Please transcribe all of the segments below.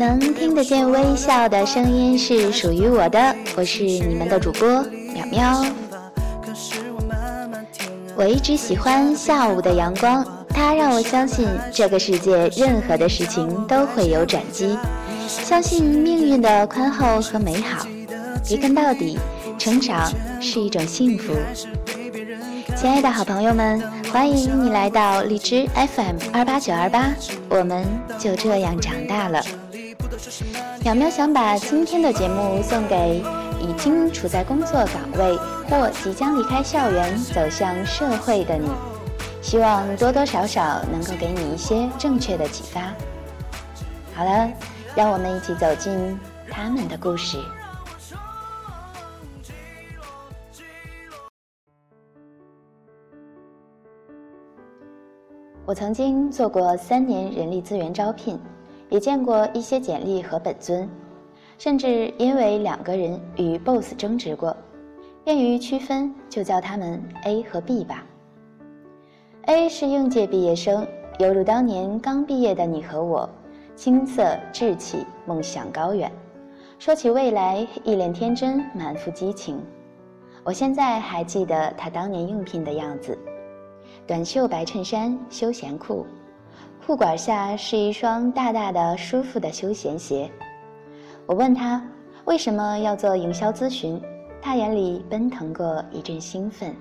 能听得见微笑的声音是属于我的，我是你们的主播淼淼。我一直喜欢下午的阳光，它让我相信这个世界任何的事情都会有转机，相信命运的宽厚和美好。一根到底，成长是一种幸福。亲爱的好朋友们，欢迎你来到荔枝 FM 二八九二八，我们就这样长大了。淼淼想把今天的节目送给已经处在工作岗位或即将离开校园走向社会的你，希望多多少少能够给你一些正确的启发。好了，让我们一起走进他们的故事。我曾经做过三年人力资源招聘，也见过一些简历和本尊，甚至因为两个人与 boss 争执过，便于区分，就叫他们 A 和 B 吧。A 是应届毕业生，犹如当年刚毕业的你和我，青涩稚气，梦想高远，说起未来一脸天真，满腹激情。我现在还记得他当年应聘的样子。短袖白衬衫、休闲裤，裤管下是一双大大的、舒服的休闲鞋。我问他为什么要做营销咨询，他眼里奔腾过一阵兴奋。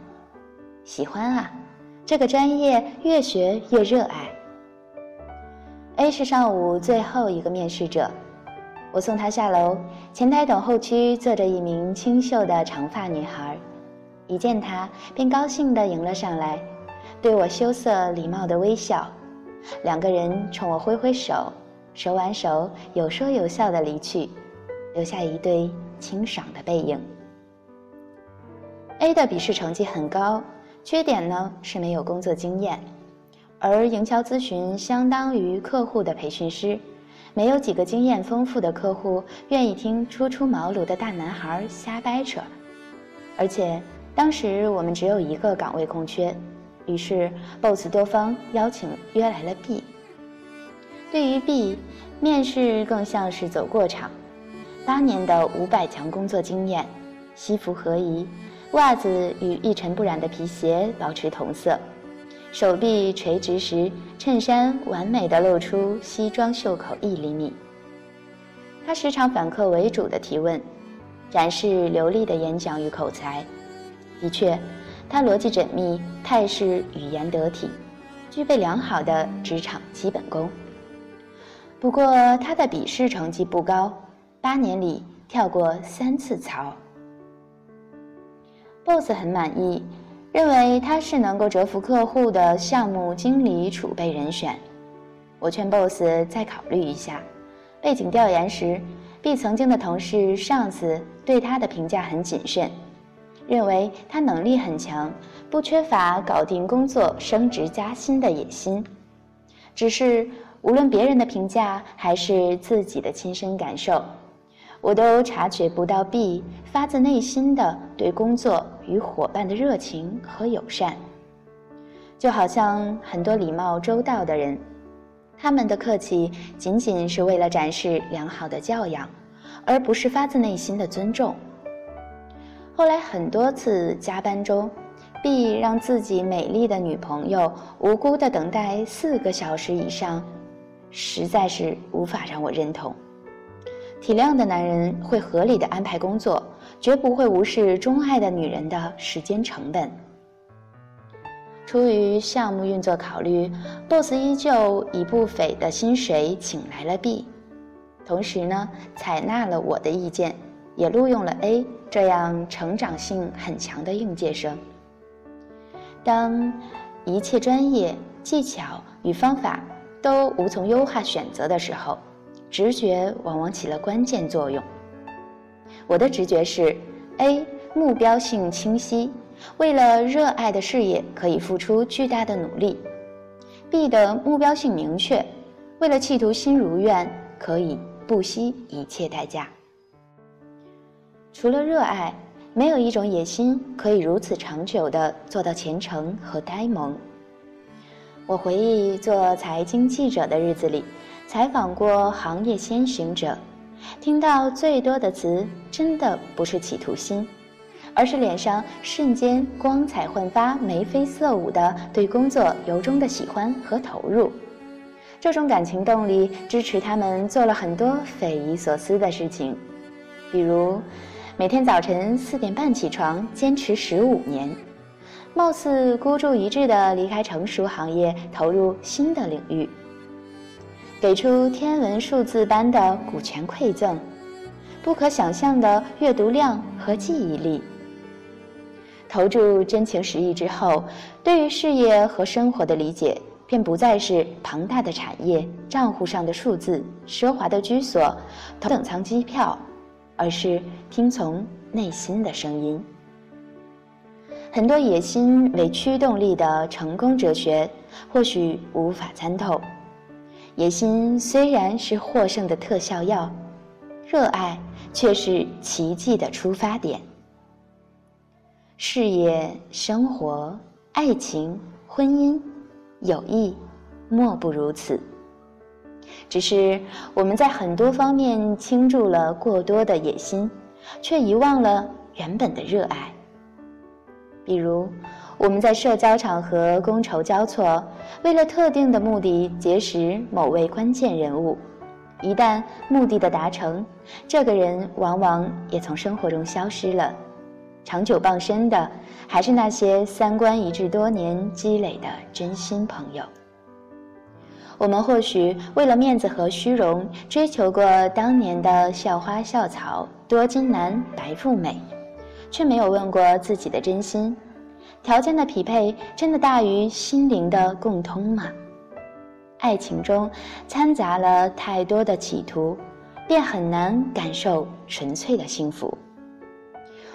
喜欢啊，这个专业越学越热爱。A 是上午最后一个面试者，我送他下楼，前台等候区坐着一名清秀的长发女孩，一见他便高兴地迎了上来。对我羞涩礼貌的微笑，两个人冲我挥挥手，手挽手，有说有笑的离去，留下一对清爽的背影。A 的笔试成绩很高，缺点呢是没有工作经验，而营销咨询相当于客户的培训师，没有几个经验丰富的客户愿意听初出茅庐的大男孩瞎掰扯，而且当时我们只有一个岗位空缺。于是，boss 多方邀请约来了 B。对于 B，面试更像是走过场。八年的五百强工作经验，西服合宜，袜子与一尘不染的皮鞋保持同色，手臂垂直时，衬衫完美的露出西装袖口一厘米。他时常反客为主的提问，展示流利的演讲与口才。的确。他逻辑缜密，态势语言得体，具备良好的职场基本功。不过，他的笔试成绩不高，八年里跳过三次槽。boss 很满意，认为他是能够折服客户的项目经理储备人选。我劝 boss 再考虑一下。背景调研时，B 曾经的同事、上司对他的评价很谨慎。认为他能力很强，不缺乏搞定工作、升职加薪的野心，只是无论别人的评价还是自己的亲身感受，我都察觉不到 B 发自内心的对工作与伙伴的热情和友善。就好像很多礼貌周到的人，他们的客气仅仅是为了展示良好的教养，而不是发自内心的尊重。后来很多次加班中，B 让自己美丽的女朋友无辜的等待四个小时以上，实在是无法让我认同。体谅的男人会合理的安排工作，绝不会无视钟爱的女人的时间成本。出于项目运作考虑，boss 依旧以不菲的薪水请来了 B，同时呢，采纳了我的意见。也录用了 A 这样成长性很强的应届生。当一切专业技巧与方法都无从优化选择的时候，直觉往往起了关键作用。我的直觉是：A 目标性清晰，为了热爱的事业可以付出巨大的努力；B 的目标性明确，为了企图心如愿可以不惜一切代价。除了热爱，没有一种野心可以如此长久地做到虔诚和呆萌。我回忆做财经记者的日子里，采访过行业先行者，听到最多的词，真的不是企图心，而是脸上瞬间光彩焕发、眉飞色舞的对工作由衷的喜欢和投入。这种感情动力支持他们做了很多匪夷所思的事情，比如每天早晨四点半起床，坚持十五年，貌似孤注一掷地离开成熟行业，投入新的领域，给出天文数字般的股权馈赠，不可想象的阅读量和记忆力。投注真情实意之后，对于事业和生活的理解。便不再是庞大的产业、账户上的数字、奢华的居所、头等舱机票，而是听从内心的声音。很多野心为驱动力的成功哲学，或许无法参透。野心虽然是获胜的特效药，热爱却是奇迹的出发点。事业、生活、爱情、婚姻。友谊，莫不如此。只是我们在很多方面倾注了过多的野心，却遗忘了原本的热爱。比如，我们在社交场合觥筹交错，为了特定的目的结识某位关键人物，一旦目的的达成，这个人往往也从生活中消失了。长久傍身的，还是那些三观一致多年积累的真心朋友。我们或许为了面子和虚荣，追求过当年的校花校草、多金男白富美，却没有问过自己的真心：条件的匹配真的大于心灵的共通吗？爱情中掺杂了太多的企图，便很难感受纯粹的幸福。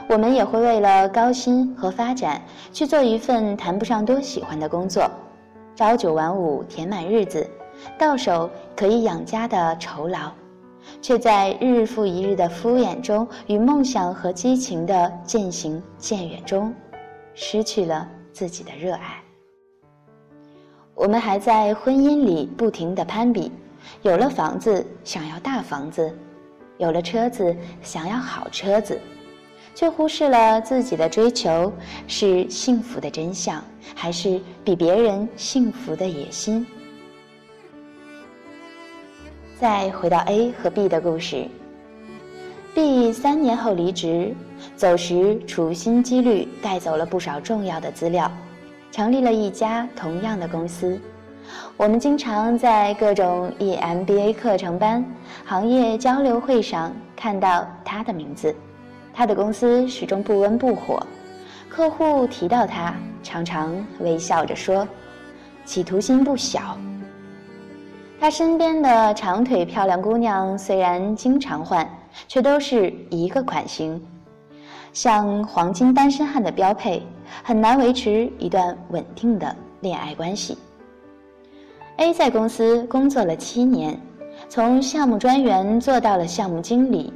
我们也会为了高薪和发展去做一份谈不上多喜欢的工作，朝九晚五填满日子，到手可以养家的酬劳，却在日复一日的敷衍中与梦想和激情的渐行渐远中，失去了自己的热爱。我们还在婚姻里不停地攀比，有了房子想要大房子，有了车子想要好车子。却忽视了自己的追求是幸福的真相，还是比别人幸福的野心。再回到 A 和 B 的故事，B 三年后离职，走时处心积虑带走了不少重要的资料，成立了一家同样的公司。我们经常在各种 EMBA 课程班、行业交流会上看到他的名字。他的公司始终不温不火，客户提到他，常常微笑着说：“企图心不小。”他身边的长腿漂亮姑娘虽然经常换，却都是一个款型，像黄金单身汉的标配，很难维持一段稳定的恋爱关系。A 在公司工作了七年，从项目专员做到了项目经理。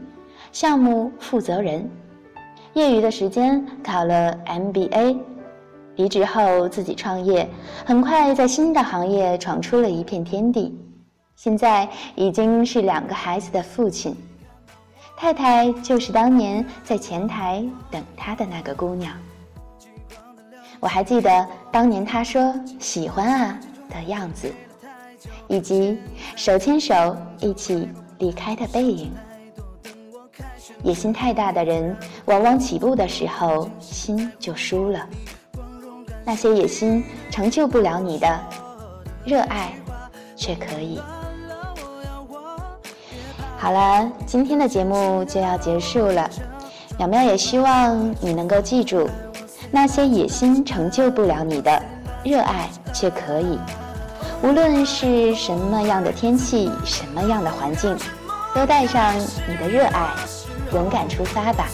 项目负责人，业余的时间考了 MBA，离职后自己创业，很快在新的行业闯出了一片天地。现在已经是两个孩子的父亲，太太就是当年在前台等他的那个姑娘。我还记得当年他说喜欢啊的样子，以及手牵手一起离开的背影。野心太大的人，往往起步的时候心就输了。那些野心成就不了你的，热爱却可以。好了，今天的节目就要结束了。淼淼也希望你能够记住，那些野心成就不了你的，热爱却可以。无论是什么样的天气，什么样的环境，都带上你的热爱。勇敢出发吧！